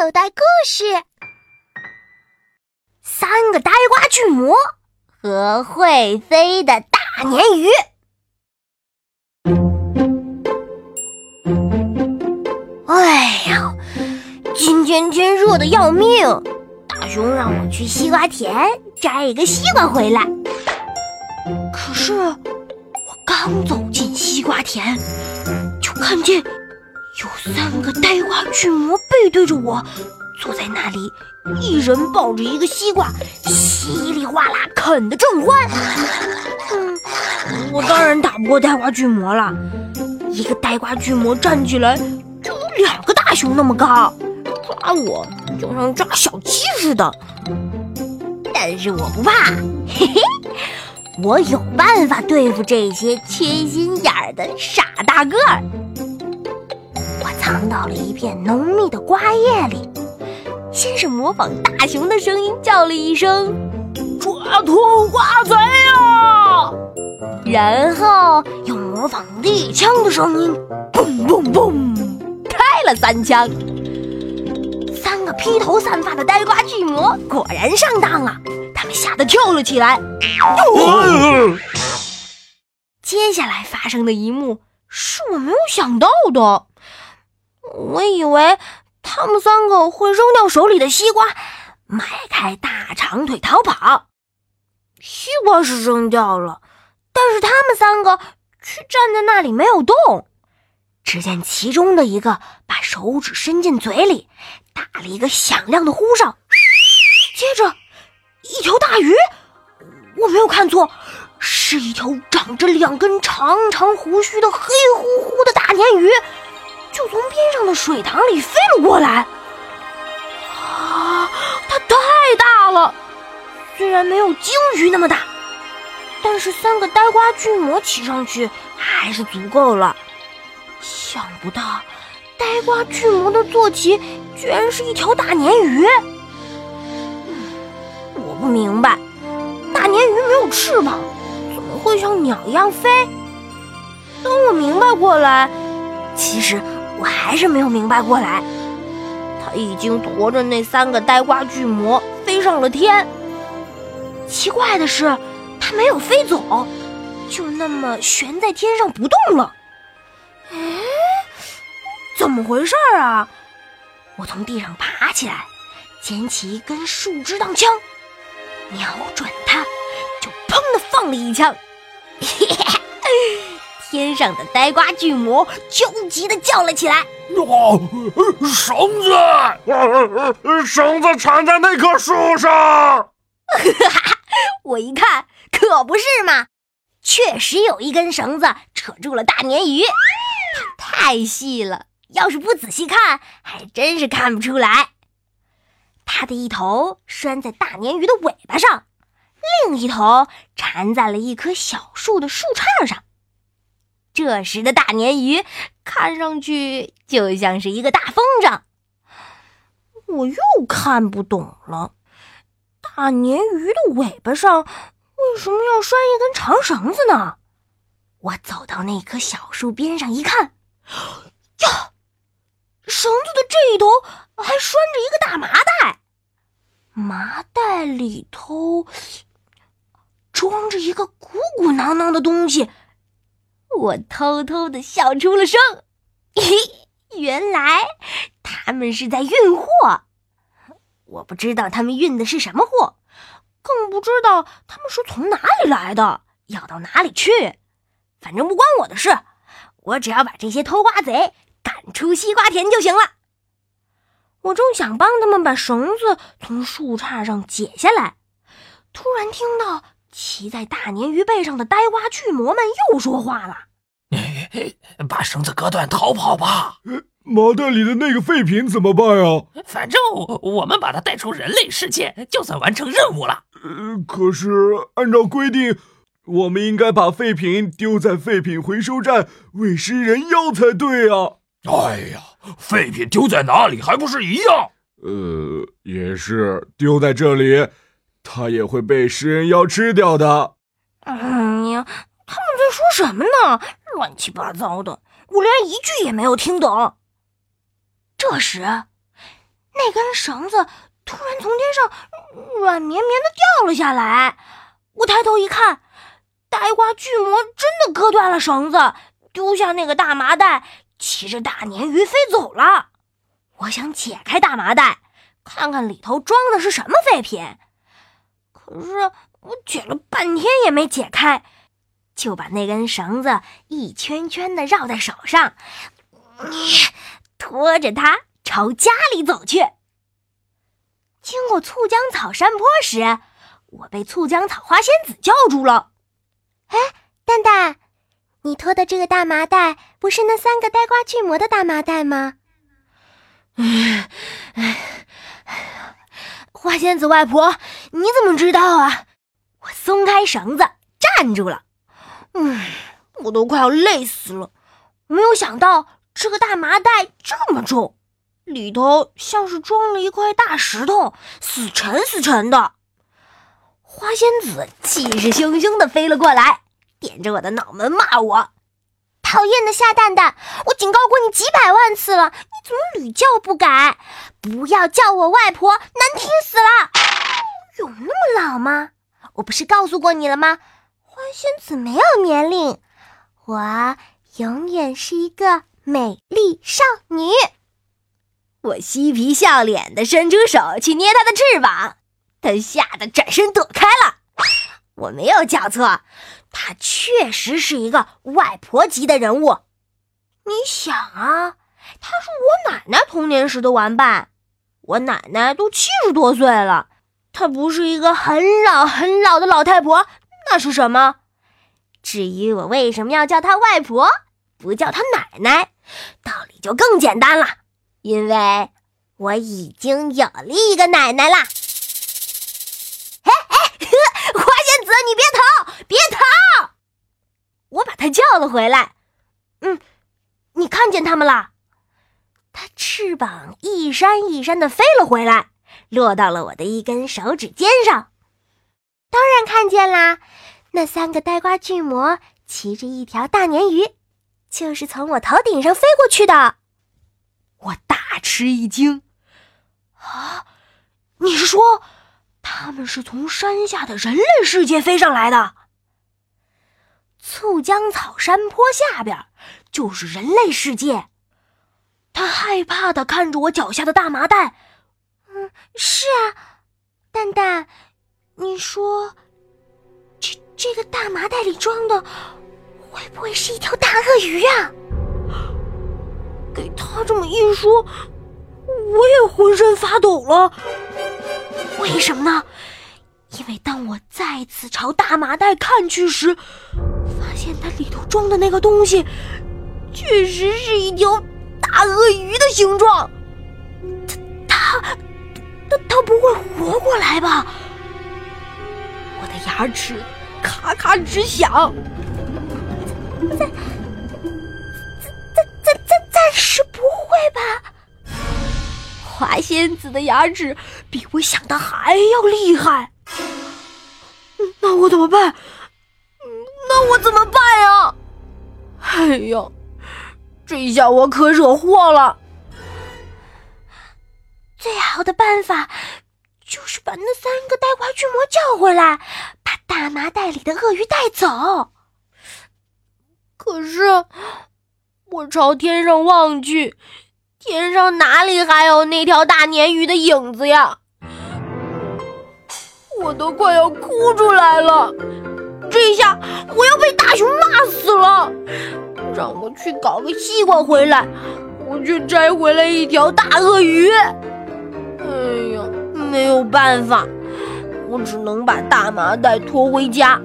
口袋故事：三个呆瓜巨魔和会飞的大鲶鱼。哎呀，今天天热的要命，大熊让我去西瓜田摘一个西瓜回来。可是我刚走进西瓜田，就看见。有三个呆瓜巨魔背对着我，坐在那里，一人抱着一个西瓜，稀里哗啦啃得正欢。嗯，我当然打不过呆瓜巨魔了。一个呆瓜巨魔站起来就有两个大熊那么高，抓我就像抓小鸡似的。但是我不怕，嘿嘿，我有办法对付这些缺心眼儿的傻大个儿。藏到了一片浓密的瓜叶里，先是模仿大熊的声音叫了一声“抓偷瓜贼啊”，然后又模仿猎枪的声音“嘣嘣嘣”，开了三枪。三个披头散发的呆瓜巨魔果然上当了，他们吓得跳了起来。接下来发生的一幕是我没有想到的。我以为他们三个会扔掉手里的西瓜，迈开大长腿逃跑。西瓜是扔掉了，但是他们三个却站在那里没有动。只见其中的一个把手指伸进嘴里，打了一个响亮的呼哨，接着一条大鱼，我没有看错，是一条长着两根长长胡须的黑乎乎的大鲶鱼。就从边上的水塘里飞了过来，啊，它太大了，虽然没有鲸鱼那么大，但是三个呆瓜巨魔骑上去还是足够了。想不到，呆瓜巨魔的坐骑居然是一条大鲶鱼。我不明白，大鲶鱼没有翅膀，怎么会像鸟一样飞？等我明白过来，其实。我还是没有明白过来，他已经驮着那三个呆瓜巨魔飞上了天。奇怪的是，他没有飞走，就那么悬在天上不动了。哎，怎么回事啊？我从地上爬起来，捡起一根树枝当枪，瞄准他，就砰的放了一枪。天上的呆瓜巨魔焦急地叫了起来：“哦，绳子，绳子缠在那棵树上。”我一看，可不是嘛，确实有一根绳子扯住了大鲶鱼，太细了，要是不仔细看，还真是看不出来。它的一头拴在大鲶鱼的尾巴上，另一头缠在了一棵小树的树杈上。这时的大鲶鱼看上去就像是一个大风筝，我又看不懂了。大鲶鱼的尾巴上为什么要拴一根长绳子呢？我走到那棵小树边上一看，呀，绳子的这一头还拴着一个大麻袋，麻袋里头装着一个鼓鼓囊囊的东西。我偷偷的笑出了声，嘿，原来他们是在运货。我不知道他们运的是什么货，更不知道他们是从哪里来的，要到哪里去。反正不关我的事，我只要把这些偷瓜贼赶出西瓜田就行了。我正想帮他们把绳子从树杈上解下来，突然听到骑在大鲶鱼背上的呆瓜巨魔们又说话了。把绳子割断，逃跑吧！麻袋里的那个废品怎么办啊？反正我们把它带出人类世界，就算完成任务了。呃，可是按照规定，我们应该把废品丢在废品回收站喂食人妖才对啊！哎呀，废品丢在哪里还不是一样？呃，也是，丢在这里，他也会被食人妖吃掉的。哎呀，他们在说什么呢？乱七八糟的，我连一句也没有听懂。这时，那根绳子突然从天上软绵绵的掉了下来。我抬头一看，呆瓜巨魔真的割断了绳子，丢下那个大麻袋，骑着大鲶鱼飞走了。我想解开大麻袋，看看里头装的是什么废品，可是我解了半天也没解开，就把那根绳子一圈圈的绕在手上，拖着它朝家里走去。经过醋浆草山坡时，我被醋浆草花仙子叫住了。哎，蛋蛋，你拖的这个大麻袋不是那三个呆瓜巨魔的大麻袋吗？哎，花仙子外婆，你怎么知道啊？我松开绳子，站住了。嗯，我都快要累死了。没有想到这个大麻袋这么重，里头像是装了一块大石头，死沉死沉的。花仙子气势汹汹的飞了过来，点着我的脑门骂我。讨厌的夏蛋蛋，我警告过你几百万次了，你怎么屡教不改？不要叫我外婆，难听死了！啊？我不是告诉过你了吗？花仙子没有年龄，我永远是一个美丽少女。我嬉皮笑脸的伸出手去捏她的翅膀，她吓得转身躲开了。我没有叫错。她确实是一个外婆级的人物，你想啊，她是我奶奶童年时的玩伴，我奶奶都七十多岁了，她不是一个很老很老的老太婆，那是什么？至于我为什么要叫她外婆，不叫她奶奶，道理就更简单了，因为我已经有了一个奶奶啦。哎哎，花仙子，你别逃，别逃！我把他叫了回来。嗯，你看见他们了？他翅膀一扇一扇的飞了回来，落到了我的一根手指尖上。当然看见啦，那三个呆瓜巨魔骑着一条大鲶鱼，就是从我头顶上飞过去的。我大吃一惊。啊，你是说他们是从山下的人类世界飞上来的？醋浆草山坡下边就是人类世界。他害怕的看着我脚下的大麻袋。是啊，蛋蛋，你说，这这个大麻袋里装的会不会是一条大鳄鱼啊？给他这么一说，我也浑身发抖了。为什么呢？因为当我再次朝大麻袋看去时，发现它里头装的那个东西，确实是一条大鳄鱼的形状。他他，不会活过来吧？我的牙齿咔咔直响。暂，暂，暂，暂，暂，暂时不会吧？花仙子的牙齿比我想的还要厉害。那我怎么办？那我怎么办呀？哎呀，这下我可惹祸了。最好的办法就是把那三个呆瓜巨魔叫回来，把大麻袋里的鳄鱼带走。可是我朝天上望去，天上哪里还有那条大鲶鱼的影子呀？我都快要哭出来了。这下我要被大熊骂死了！让我去搞个西瓜回来，我却摘回来一条大鳄鱼。没有办法，我只能把大麻袋拖回家。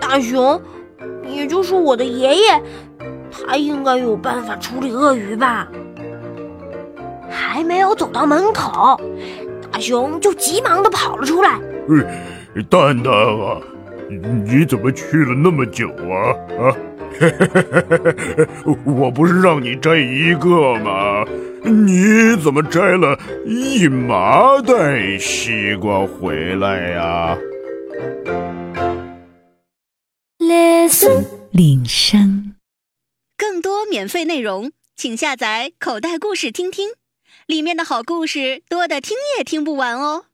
大熊，也就是我的爷爷，他应该有办法处理鳄鱼吧？还没有走到门口，大熊就急忙的跑了出来。蛋蛋啊，你怎么去了那么久啊？啊，我不是让你摘一个吗？你怎么摘了一麻袋西瓜回来呀？Listen，铃声，更多免费内容，请下载口袋故事听听。里面的好故事多的听也听不完哦。